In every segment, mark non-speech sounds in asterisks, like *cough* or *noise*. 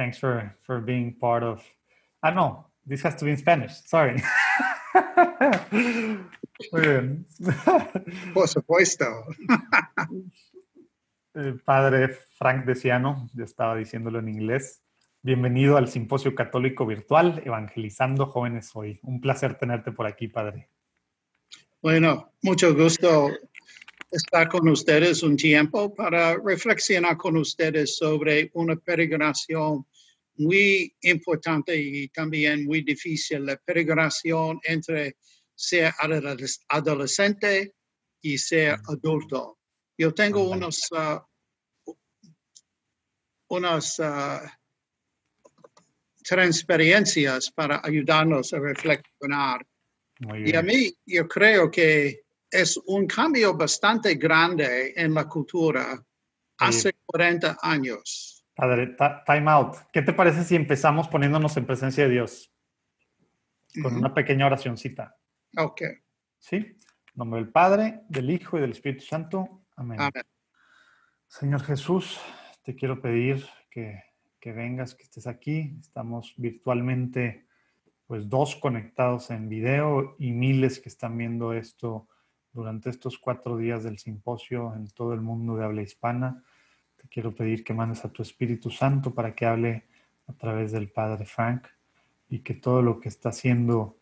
Thanks for, for being part of. Ah, no, this has to be in Spanish. Sorry. *laughs* *laughs* Por supuesto. *laughs* El padre Frank Desiano, yo estaba diciéndolo en inglés. Bienvenido al Simposio Católico Virtual Evangelizando Jóvenes Hoy. Un placer tenerte por aquí, padre. Bueno, mucho gusto estar con ustedes un tiempo para reflexionar con ustedes sobre una peregrinación muy importante y también muy difícil, la peregrinación entre ser adolescente y ser adulto. Yo tengo unos, uh, unas uh, para ayudarnos a reflexionar. Y a mí, yo creo que es un cambio bastante grande en la cultura hace 40 años. Padre, time out. ¿Qué te parece si empezamos poniéndonos en presencia de Dios? Con una pequeña oracióncita. Ok. ¿Sí? En nombre del Padre, del Hijo y del Espíritu Santo. Amén. Señor Jesús, te quiero pedir que, que vengas, que estés aquí. Estamos virtualmente, pues, dos conectados en video y miles que están viendo esto durante estos cuatro días del simposio en todo el mundo de habla hispana. Te quiero pedir que mandes a tu Espíritu Santo para que hable a través del Padre Frank y que todo lo que está haciendo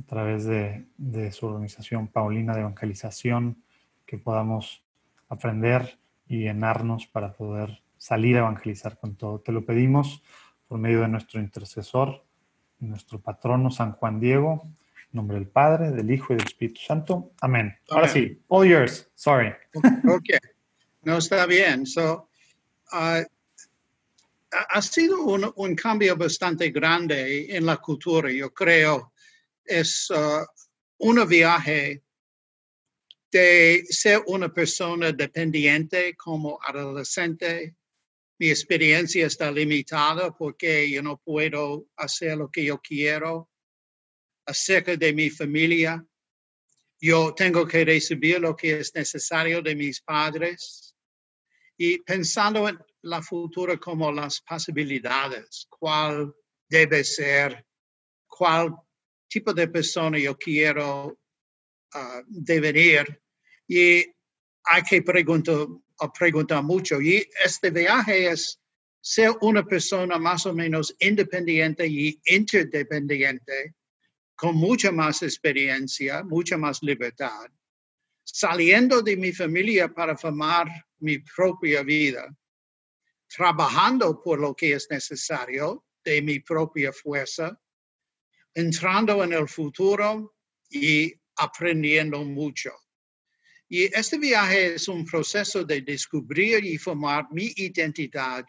a través de, su organización Paulina de Evangelización, que podamos aprender y llenarnos para poder salir a evangelizar con todo. Te lo pedimos por medio de nuestro intercesor, nuestro patrono San Juan Diego, nombre del Padre, del Hijo y del Espíritu Santo. Amén. Ahora sí, all yours. Sorry. Ok. No está bien. So, uh, ha sido un, cambio bastante grande en la cultura, yo creo. Es uh, un viaje de ser una persona dependiente como adolescente. Mi experiencia está limitada porque yo no puedo hacer lo que yo quiero acerca de mi familia. Yo tengo que recibir lo que es necesario de mis padres y pensando en la futura como las posibilidades, cuál debe ser, cuál tipo de persona yo quiero uh, devenir. Y hay que preguntar, preguntar mucho. Y este viaje es ser una persona más o menos independiente y interdependiente con mucha más experiencia, mucha más libertad, saliendo de mi familia para formar mi propia vida, trabajando por lo que es necesario de mi propia fuerza, entrando en el futuro y aprendiendo mucho. Y este viaje es un proceso de descubrir y formar mi identidad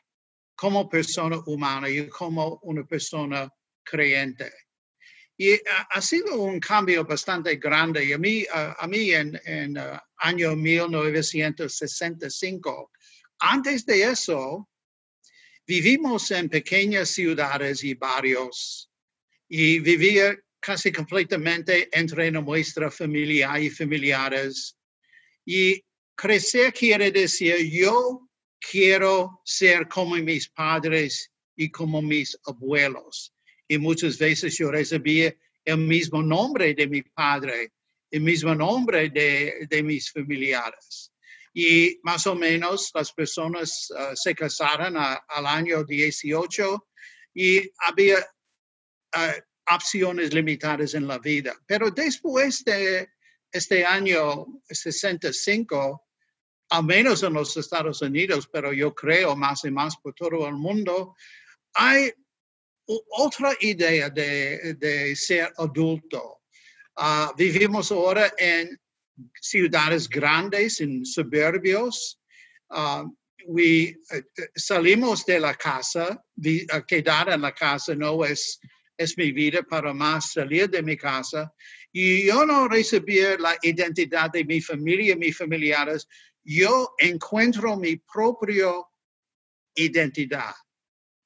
como persona humana y como una persona creyente. Y ha, sido un cambio bastante grande. Y a mí, a mí en, en uh, año 1965, antes de eso, vivimos en pequeñas ciudades y barrios y vivía casi completamente entre nuestra familia y familiares. Y crecer quiere decir yo quiero ser como mis padres y como mis abuelos y muchas veces yo recibía el mismo nombre de mi padre, el mismo nombre de, de mis familiares. Y más o menos las personas uh, se casaron al año 18 y había uh, opciones limitadas en la vida. Pero después de este año 65, al menos en los Estados Unidos, pero yo creo más y más por todo el mundo, hay otra idea de, ser adulto. Ah, vivimos ahora en ciudades grandes, en suburbios. Uh, salimos de la casa, quedar en la casa no es, es mi vida, para más salir de mi casa. Y yo no recibí la identidad de mi familia, mis familiares. Yo encuentro mi propia identidad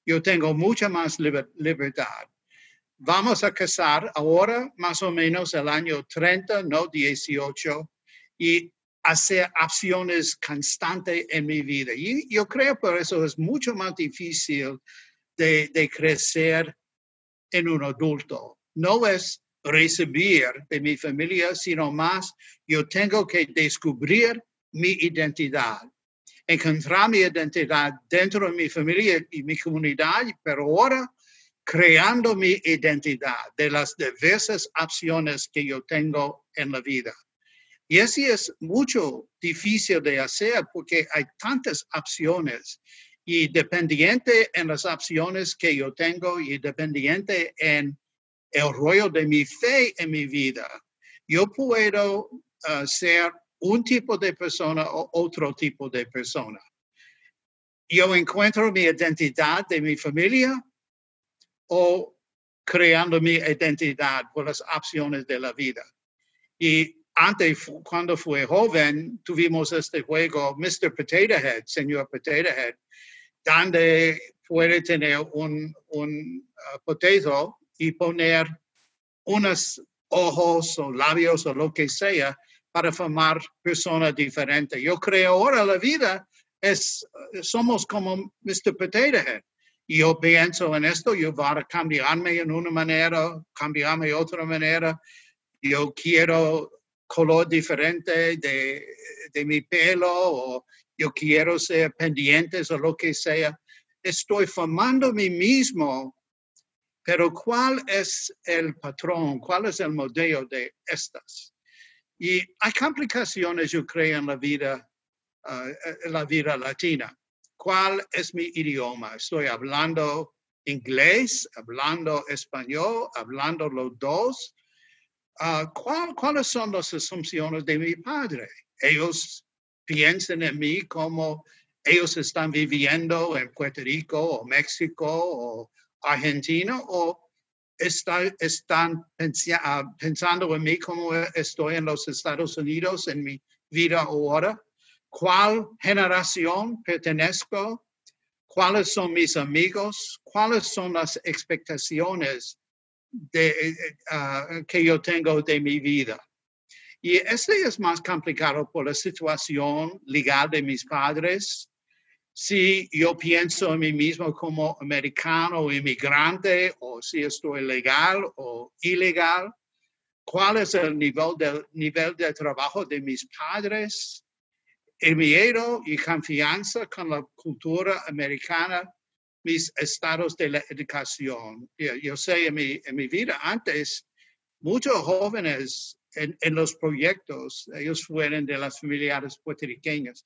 yo tengo mucha más libertad. Vamos a casar ahora más o menos el año 30, no 18, y hacer acciones constantes en mi vida. Y yo creo por eso es mucho más difícil de, de crecer en un adulto. No es recibir de mi familia, sino más yo tengo que descubrir mi identidad, encontrar mi identidad dentro de mi familia y mi comunidad, pero ahora creando mi identidad de las diversas opciones que yo tengo en la vida. Y eso es mucho difícil de hacer porque hay tantas opciones y dependiente en las opciones que yo tengo y dependiente en el rollo de mi fe en mi vida, yo puedo uh, ser un tipo de persona o otro tipo de persona. Yo encuentro mi identidad de mi familia o creando mi identidad por las opciones de la vida. Y antes, cuando fui joven, tuvimos este juego, Mr. Potato Head, señor Potato Head, donde puede tener un, un uh, potato y poner unos ojos o labios o lo que sea para formar personas diferentes. Yo creo ahora la vida es, somos como Mr. Potato Head. Yo pienso en esto, yo voy a cambiarme en una manera, cambiarme de otra manera. Yo quiero color diferente de, de mi pelo o yo quiero ser pendientes o lo que sea. Estoy formando a mí mismo, pero ¿cuál es el patrón? ¿Cuál es el modelo de estas? Y hay complicaciones, yo creo, en la vida, uh, en la vida latina. ¿Cuál es mi idioma? Estoy hablando inglés, hablando español, hablando los dos. Uh, ¿Cuáles son las asunciones de mi padre? Ellos piensan en mí como ellos están viviendo en Puerto Rico o México o Argentina o está, están ah, pensando en mí como estoy en los Estados Unidos en mi vida ahora. ¿Cuál generación pertenezco? ¿Cuáles son mis amigos? ¿Cuáles son las expectaciones de, ah, que yo tengo de mi vida? Y este es más complicado por la situación legal de mis padres, si yo pienso en mí mismo como americano o inmigrante o si estoy legal o ilegal, cuál es el nivel de, nivel de trabajo de mis padres, el miedo y confianza con la cultura americana, mis estados de la educación. Yo, sé en mi, en mi vida antes, muchos jóvenes en, en, los proyectos, ellos fueron de las familiares puertorriqueñas,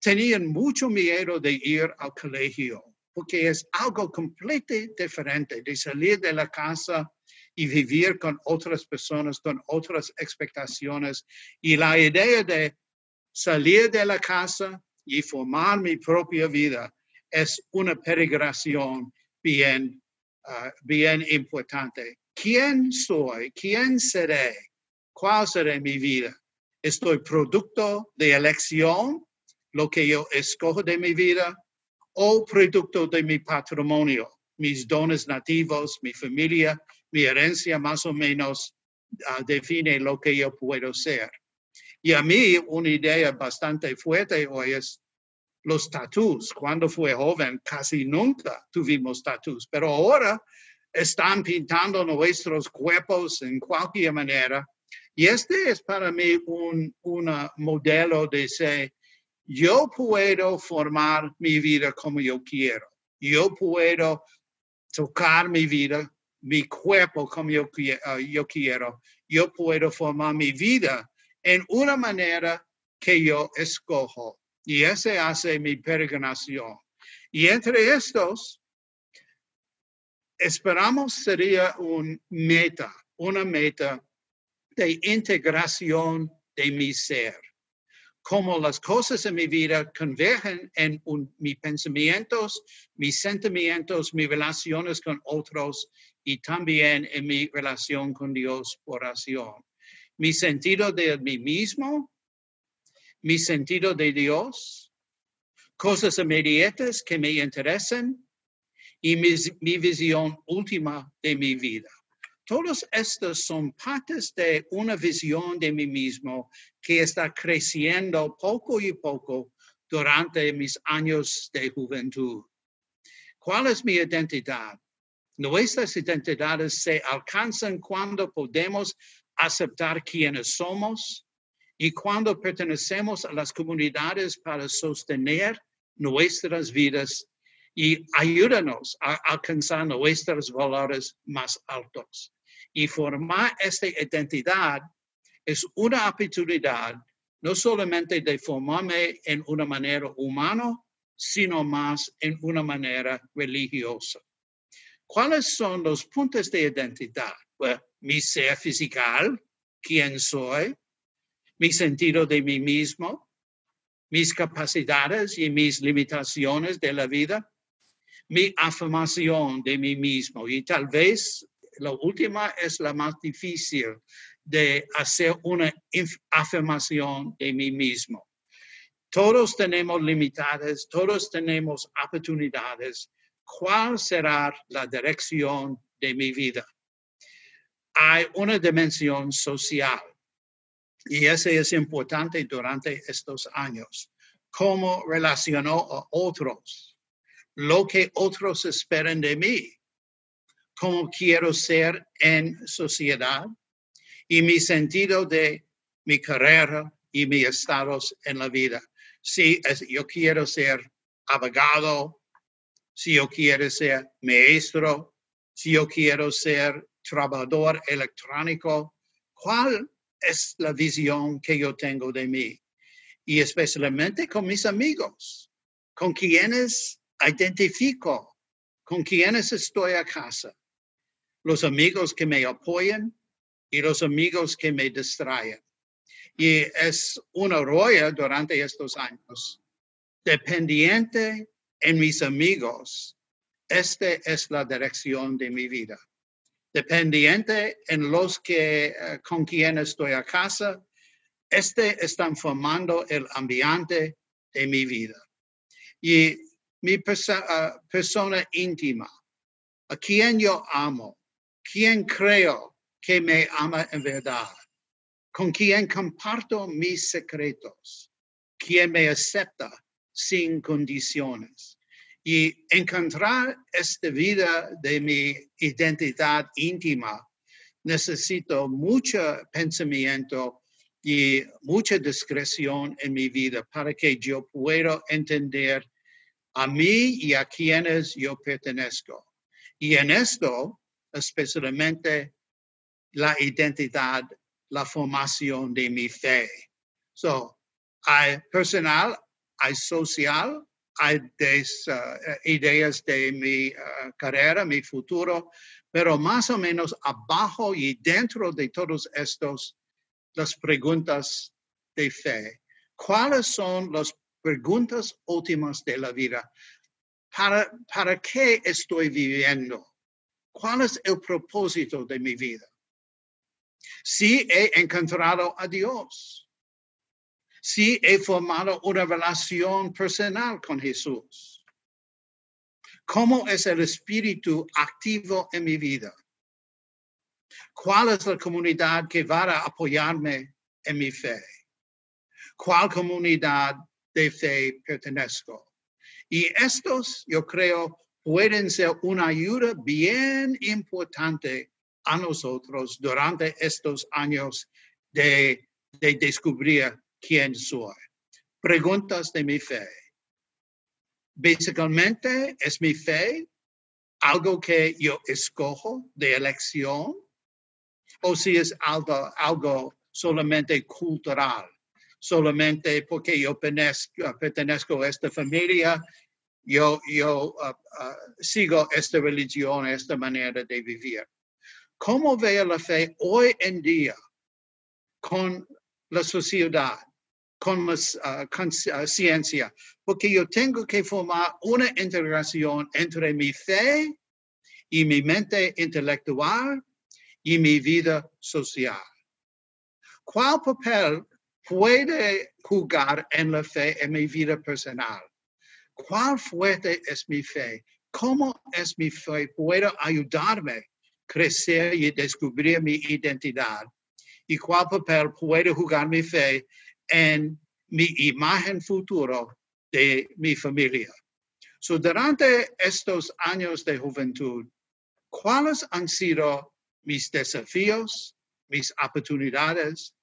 tenían mucho miedo de ir al colegio, porque es algo completamente diferente de salir de la casa y vivir con otras personas, con otras expectaciones. Y la idea de salir de la casa y formar mi propia vida es una peregrinación bien, ah, bien importante. ¿Quién soy? ¿Quién seré? ¿Cuál será mi vida? ¿Estoy producto de elección lo que yo escojo de mi vida o producto de mi patrimonio, mis dones nativos, mi familia, mi herencia más o menos uh, define lo que yo puedo ser. Y a mí una idea bastante fuerte hoy es los tatuos. Cuando fui joven casi nunca tuvimos tatuos, pero ahora están pintando nuestros cuerpos en cualquier manera. Y este es para mí un modelo de ser yo puedo formar mi vida como yo quiero. Yo puedo tocar mi vida, mi cuerpo como yo, uh, yo quiero. Yo puedo formar mi vida en una manera que yo escojo. Y ese hace mi peregrinación. Y entre estos, esperamos sería un meta, una meta de integración de mi ser cómo las cosas en mi vida convergen en mis pensamientos, mis sentimientos, mis relaciones con otros y también en mi relación con Dios por oración. Mi sentido de mí mismo, mi sentido de Dios, cosas inmediatas que me interesan y mi visión última de mi vida. Todos estos son partes de una visión de mí mismo que está creciendo poco y poco durante mis años de juventud. ¿Cuál es mi identidad? Nuestras identidades se alcanzan cuando podemos aceptar quiénes somos y cuando pertenecemos a las comunidades para sostener nuestras vidas y ayúdanos a alcanzar nuestros valores más altos y formar esta identidad es una oportunidad no solamente de formarme en una manera humana, sino más en una manera religiosa. ¿Cuáles son los puntos de identidad? mi ser físico, quién soy, mi sentido de mí mismo, mis capacidades y mis limitaciones de la vida, mi afirmación de mí mismo y tal vez la última es la más difícil de hacer una afirmación de mí mismo. Todos tenemos limitadas, todos tenemos oportunidades. ¿Cuál será la dirección de mi vida? Hay una dimensión social y ese es importante durante estos años. ¿Cómo relacionó a otros? Lo que otros esperan de mí cómo quiero ser en sociedad y mi sentido de mi carrera y mi estados en la vida. Si yo quiero ser abogado, si yo quiero ser maestro, si yo quiero ser trabajador electrónico, ¿cuál es la visión que yo tengo de mí? Y especialmente con mis amigos, con quienes identifico, con quienes estoy a casa los amigos que me apoyan y los amigos que me distraen. Y es una roya durante estos años. Dependiente en mis amigos, esta es la dirección de mi vida. Dependiente en los que eh, con quien estoy a casa, este están formando el ambiente de mi vida. Y mi eh, persona íntima, a quien yo amo, ¿Quién creo que me ama en verdad, con quien comparto mis secretos, quien me acepta sin condiciones. Y encontrar esta vida de mi identidad íntima, necesito mucho pensamiento y mucha discreción en mi vida para que yo pueda entender a mí y a quienes yo pertenezco. Y en esto especialmente la identidad, la formación de mi fe. So, hay personal, hay social, hay des, uh, ideas de mi uh, carrera, mi futuro, pero más o menos abajo y dentro de todos estos, las preguntas de fe. ¿Cuáles son las preguntas últimas de la vida? ¿Para, para qué estoy viviendo? ¿Cuál es el propósito de mi vida? Si he encontrado a Dios, si he formado una relación personal con Jesús, ¿cómo es el espíritu activo en mi vida? ¿Cuál es la comunidad que va a apoyarme en mi fe? ¿Cuál comunidad de fe pertenezco? Y estos, yo creo, pueden ser una ayuda bien importante a nosotros durante estos años de, descubrir quién soy. Preguntas de mi fe. Básicamente, ¿es mi fe algo que yo escojo de elección? ¿O si es algo, algo solamente cultural? Solamente porque yo pertenezco a esta familia yo, yo uh, uh, sigo esta religión, esta manera de vivir. ¿Cómo veo la fe hoy en día con la sociedad, con la uh, ciencia? Porque yo tengo que formar una integración entre mi fe y mi mente intelectual y mi vida social. ¿Cuál papel puede jugar en la fe en mi vida personal? ¿Cuál fuerte es mi fe? ¿Cómo es mi fe? ¿Puede ayudarme crecer y descubrir mi identidad y cuál papel puede jugar mi fe en mi imagen futuro de mi familia. So, durante estos años de juventud, ¿cuáles han sido mis desafíos, mis oportunidades?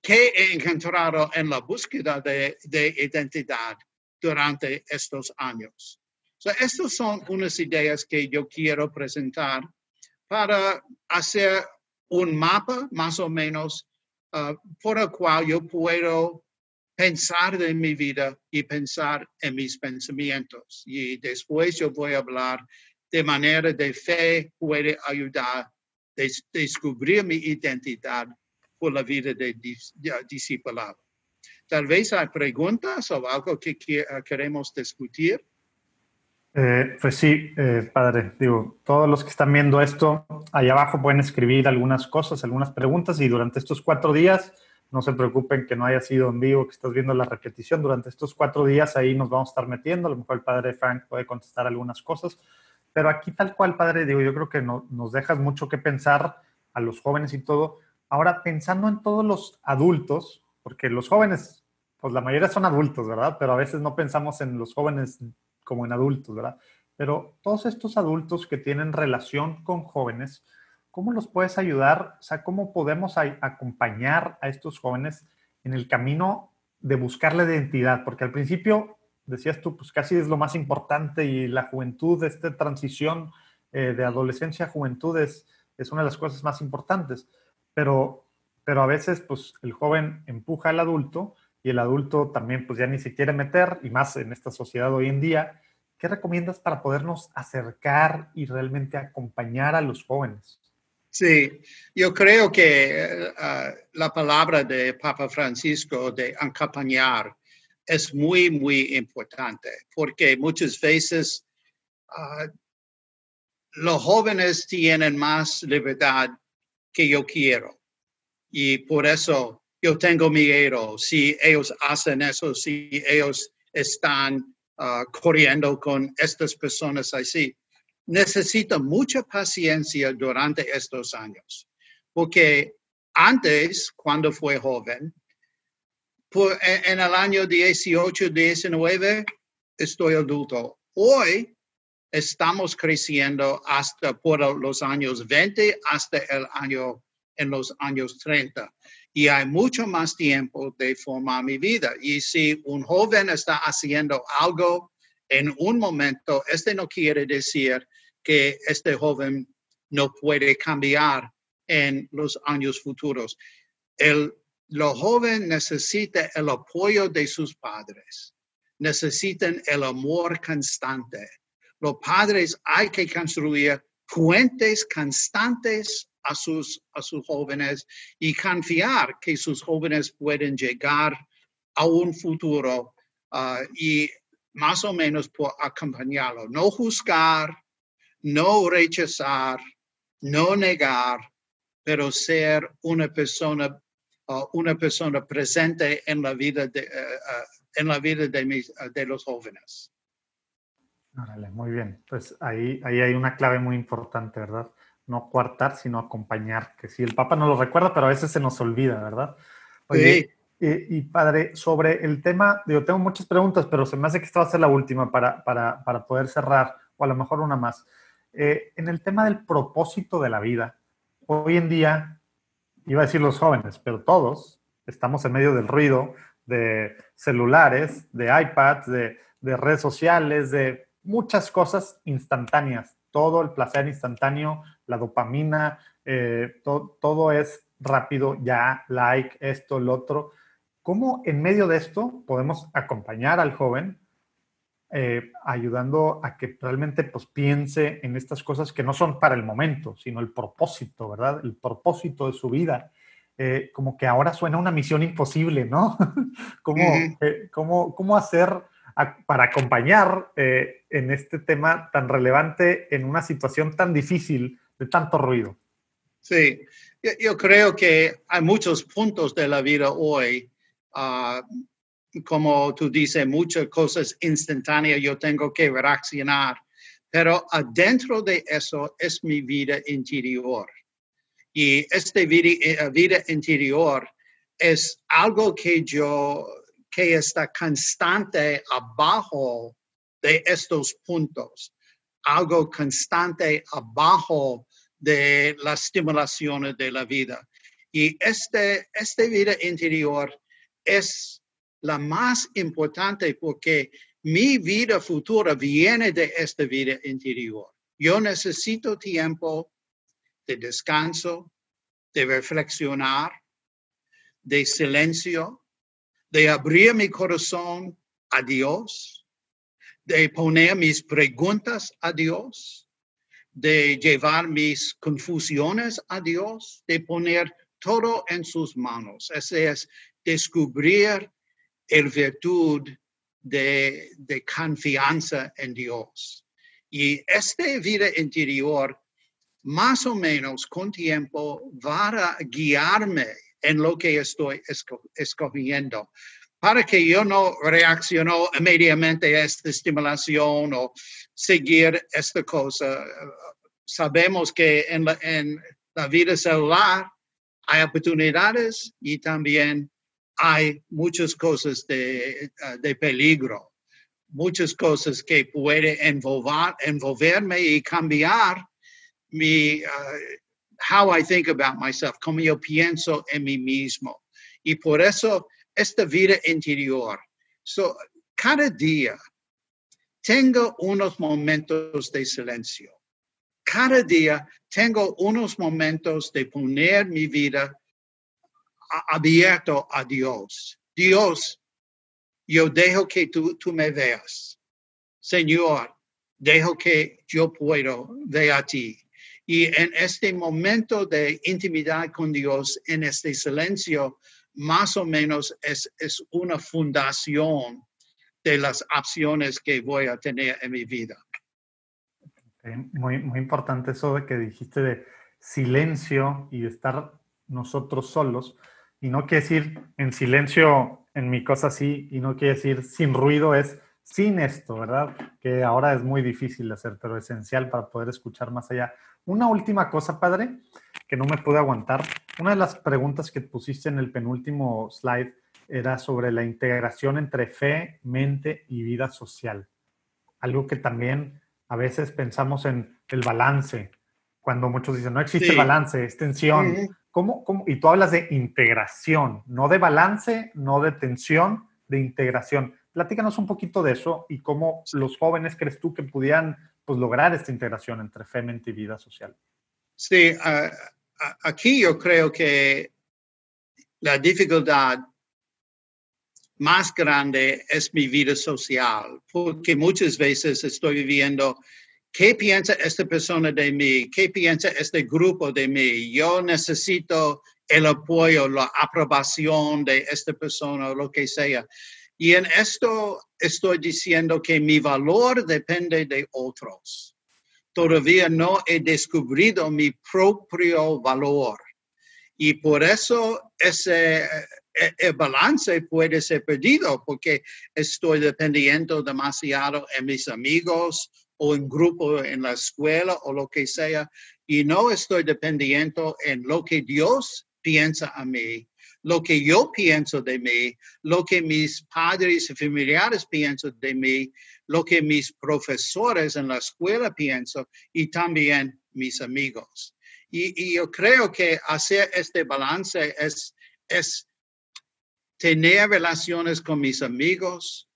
¿Qué he encontrado en la búsqueda de, identidad durante estos años? So, estas son unas ideas que yo quiero presentar para hacer un mapa más o menos uh, por el cual yo puedo pensar de mi vida y pensar en mis pensamientos. Y después yo voy a hablar de manera de fe puede ayudar a descubrir mi identidad por la vida de discipulado. Tal vez hay preguntas o algo que queremos discutir. Eh, pues sí, eh, padre, digo, todos los que están viendo esto, ahí abajo pueden escribir algunas cosas, algunas preguntas y durante estos cuatro días, no se preocupen que no haya sido en vivo, que estás viendo la repetición, durante estos cuatro días ahí nos vamos a estar metiendo, a lo mejor el padre Frank puede contestar algunas cosas, pero aquí tal cual, padre, digo, yo creo que no, nos dejas mucho que pensar a los jóvenes y todo. Ahora, pensando en todos los adultos, porque los jóvenes, pues la mayoría son adultos, ¿verdad? Pero a veces no pensamos en los jóvenes como en adultos, ¿verdad? Pero todos estos adultos que tienen relación con jóvenes, ¿cómo los puedes ayudar? O sea, ¿cómo podemos acompañar a estos jóvenes en el camino de buscar la identidad? Porque al principio, decías tú, pues casi es lo más importante y la juventud, esta transición eh, de adolescencia a juventud es, es una de las cosas más importantes. Pero, pero a veces, pues el joven empuja al adulto y el adulto también pues ya ni se quiere meter, y más en esta sociedad hoy en día, ¿qué recomiendas para podernos acercar y realmente acompañar a los jóvenes? Sí, yo creo que uh, la palabra de Papa Francisco de acompañar es muy, muy importante, porque muchas veces uh, los jóvenes tienen más libertad que yo quiero. Y por eso yo tengo miedo si ellos hacen eso, si ellos están uh, corriendo con estas personas así. Necesito mucha paciencia durante estos años, porque antes, cuando fue joven, en el año 18, 19, estoy adulto. Hoy estamos creciendo hasta por los años 20 hasta el año en los años 30 y hay mucho más tiempo de formar mi vida. Y si un joven está haciendo algo en un momento, este no quiere decir que este joven no puede cambiar en los años futuros. El, los jóvenes necesitan el apoyo de sus padres, necesitan el amor constante. Los padres hay que construir puentes constantes a sus, a sus jóvenes y confiar que sus jóvenes pueden llegar a un futuro ah, y más o menos por acompañarlo. No juzgar, no rechazar, no negar, pero ser una persona, ah, una persona presente en la vida de, eh, ah, en la vida de, de los jóvenes. muy bien. Pues ahí, ahí hay una clave muy importante, ¿verdad? No coartar, sino acompañar, que si el Papa no lo recuerda, pero a veces se nos olvida, ¿verdad? Oye, y, padre, sobre el tema, yo tengo muchas preguntas, pero se me hace que esta va a ser la última para, para, para poder cerrar, o a lo mejor una más. Eh, en el tema del propósito de la vida, hoy en día, iba a decir los jóvenes, pero todos estamos en medio del ruido de celulares, de iPads, de, de redes sociales, de muchas cosas instantáneas, todo el placer instantáneo, la dopamina, eh, todo es rápido, ya, like, esto, lo otro. ¿Cómo en medio de esto podemos acompañar al joven eh, ayudando a que realmente pues, piense en estas cosas que no son para el momento, sino el propósito, ¿verdad? El propósito de su vida. Eh, como que ahora suena una misión imposible, ¿no? *laughs* ¿Cómo, cómo, ¿Cómo hacer para acompañar en este tema tan relevante en una situación tan difícil de tanto ruido. Sí, yo, creo que hay muchos puntos de la vida hoy, ah, como tú dices, muchas cosas instantáneas, yo tengo que reaccionar, pero adentro de eso es mi vida interior. Y esta vida, eh, vida interior es algo que yo, que está constante abajo de estos puntos, algo constante abajo de las estimulaciones de la vida. Y este, esta vida interior es la más importante porque mi vida futura viene de esta vida interior. Yo necesito tiempo de descanso, de reflexionar, de silencio, de abrir mi corazón a Dios, de poner mis preguntas a Dios, de llevar mis confusiones a Dios, de poner todo en sus manos. Ese es descubrir el virtud de, de confianza en Dios. Y esta vida interior, más o menos con tiempo, va a guiarme en lo que estoy escogiendo para que yo no reaccione inmediatamente a esta estimulación o seguir esta cosa. Sabemos que en la, vida celular hay oportunidades y también hay muchas cosas de, de peligro, muchas cosas que pueden envolver, envolverme y cambiar mi, uh, how I think about myself, como yo pienso en mí mismo. Y por eso esta vida interior. So, cada día tengo unos momentos de silencio. Cada día tengo unos momentos de poner mi vida abierto a Dios. Dios, yo dejo que tú, tú me veas. Señor, dejo que yo puedo ver a ti. Y en este momento de intimidad con Dios, en este silencio, más o menos es, es una fundación de las opciones que voy a tener en mi vida. Muy, muy importante eso de que dijiste de silencio y de estar nosotros solos. Y no quiere decir en silencio en mi cosa así, y no quiere decir sin ruido, es sin esto, ¿verdad? Que ahora es muy difícil de hacer, pero esencial para poder escuchar más allá. Una última cosa, padre, que no me pude aguantar. Una de las preguntas que pusiste en el penúltimo slide era sobre la integración entre fe, mente y vida social. Algo que también a veces pensamos en el balance, cuando muchos dicen, no existe balance, es tensión. ¿Cómo, cómo? Y tú hablas de integración, no de balance, no de tensión, de integración. Platícanos un poquito de eso y cómo los jóvenes crees tú que pudieran pues, lograr esta integración entre fe, mente y vida social. Sí, aquí yo creo que la dificultad más grande es mi vida social, porque muchas veces estoy viviendo ¿Qué piensa esta persona de mí? ¿Qué piensa este grupo de mí? Yo necesito el apoyo, la aprobación de esta persona o lo que sea. Y en esto estoy diciendo que mi valor depende de otros. Todavía no he descubierto mi propio valor. Y por eso ese e, el balance puede ser perdido porque estoy dependiendo demasiado en mis amigos o en grupo en la escuela o lo que sea y no estoy dependiendo en lo que Dios piensa a mí lo que yo pienso de mí, lo que mis padres y familiares piensan de mí, lo que mis profesores en la escuela piensan y también mis amigos. Y, yo creo que hacer este balance es, es tener relaciones con mis amigos,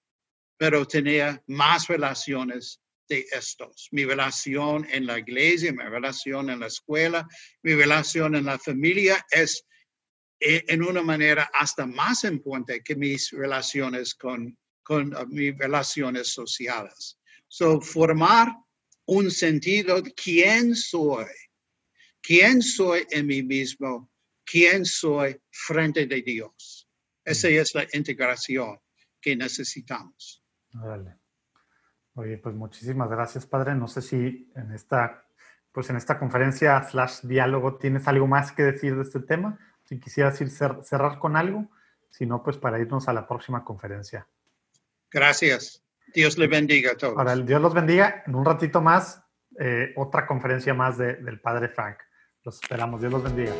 pero tener más relaciones de estos. Mi relación en la iglesia, mi relación en la escuela, mi relación en la familia es en una manera hasta más importante que mis relaciones con, con uh, mis relaciones sociales. So, formar un sentido de quién soy, quién soy en mí mismo, quién soy frente de Dios. Esa es la integración que necesitamos. Vale. Oye, pues muchísimas gracias, padre. No sé si en esta, pues en esta conferencia slash diálogo tienes algo más que decir de este tema si quisieras ir cerrar con algo, si no, pues para irnos a la próxima conferencia. Gracias. Dios le bendiga a todos. Ahora, el Dios los bendiga. En un ratito más, eh, otra conferencia más del Padre Frank. Los esperamos. Dios los bendiga.